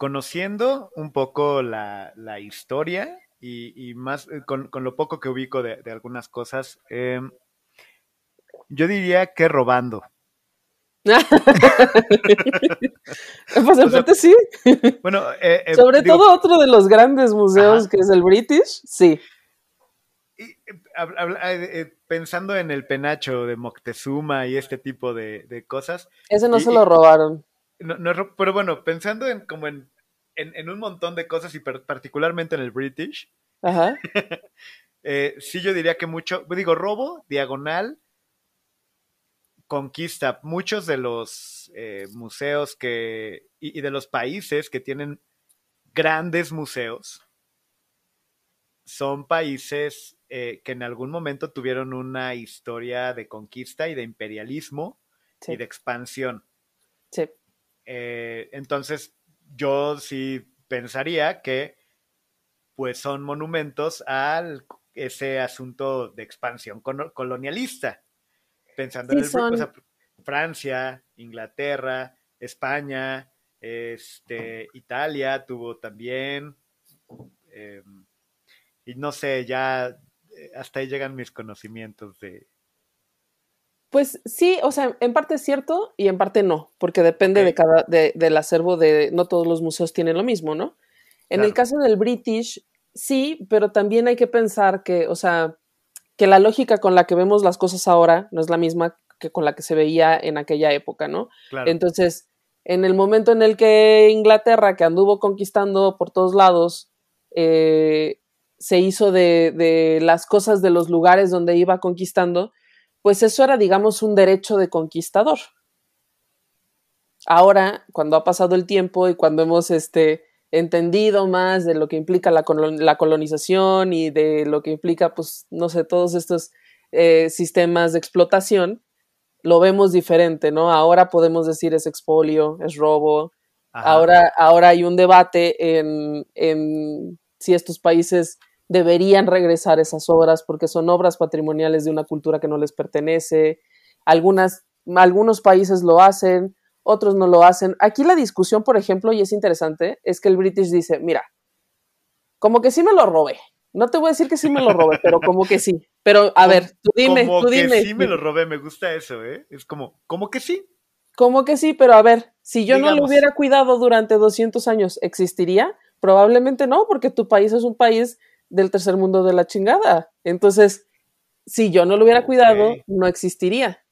conociendo un poco la, historia y, más eh, con, lo poco que ubico de, algunas cosas, em, yo diría que robando. pues en parte sí. Bueno, eh, eh, sobre todo otro de los grandes museos que es el British, sí. pensando en el penacho de Moctezuma y este tipo de, cosas. Ese no se lo robaron. Pero bueno, pensando en como en, un montón de cosas y particularmente en el British. Ajá. Eh, sí, yo diría que mucho, digo, robo, diagonal, conquista. Muchos de los eh, museos que, y, de los países que tienen grandes museos son países eh, que en algún momento tuvieron una historia de conquista y de imperialismo y de expansión. Sí. Eh, entonces, yo sí pensaría que pues son monumentos a ese asunto de expansión colonialista pensando en el Francia, Inglaterra, España, este, Italia tuvo también. Em, y no sé, ya eh, hasta ahí llegan mis conocimientos de. Pues sí, o sea, en parte es cierto y en parte no, porque depende de cada, del acervo de, no todos los museos tienen lo mismo, ¿no? En el caso del British, sí, pero también hay que pensar que, o sea, que la lógica con la que vemos las cosas ahora no es la misma que con la que se veía en aquella época, ¿no? Entonces, en el momento en el que Inglaterra, que anduvo conquistando por todos lados, eh, se hizo de, de, las cosas de los lugares donde iba conquistando, pues eso era, digamos, un derecho de conquistador. Ahora, cuando ha pasado el tiempo y cuando hemos este, entendido más de lo que implica la, colonización y de lo que implica, pues, no sé, todos estos eh, sistemas de explotación, lo vemos diferente, ¿no? Ahora podemos decir es expolio, es robo. Ahora, ahora hay un debate en, en si estos países deberían regresar esas obras porque son obras patrimoniales de una cultura que no les pertenece. Algunas, algunos países lo hacen, otros no lo hacen. Aquí la discusión, por ejemplo, y es interesante, es que el British dice, mira, como que sí me lo robé. No te voy a decir que sí me lo robé, pero como que sí. Pero a ver, tú dime, como tú dime. Que sí me lo robé, me gusta eso, ¿eh? Es como, como que sí. Como que sí, pero a ver, si yo no lo hubiera cuidado durante 200 años, ¿existiría? Probablemente no, porque tu país es un país del tercer mundo de la chingada. Entonces, si yo no lo hubiera cuidado, no existiría.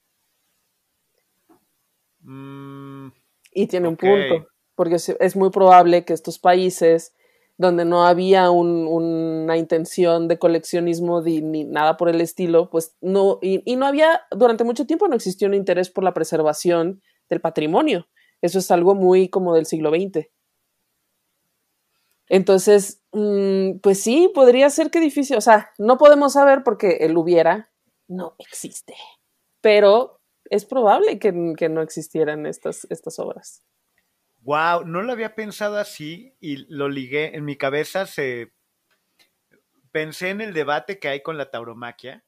Mm, y tiene un punto, porque es muy probable que estos países donde no había una intención de coleccionismo ni nada por el estilo, pues no, y, no había, durante mucho tiempo no existió un interés por la preservación del patrimonio. Eso es algo muy como del siglo XX. Entonces, pues sí, podría ser que difícil, o sea, no podemos saber porque el hubiera no existe, pero es probable que, no existieran estas, estas obras. Wow, no lo había pensado así y lo ligué en mi cabeza. Se pensé en el debate que hay con la tauromaquia.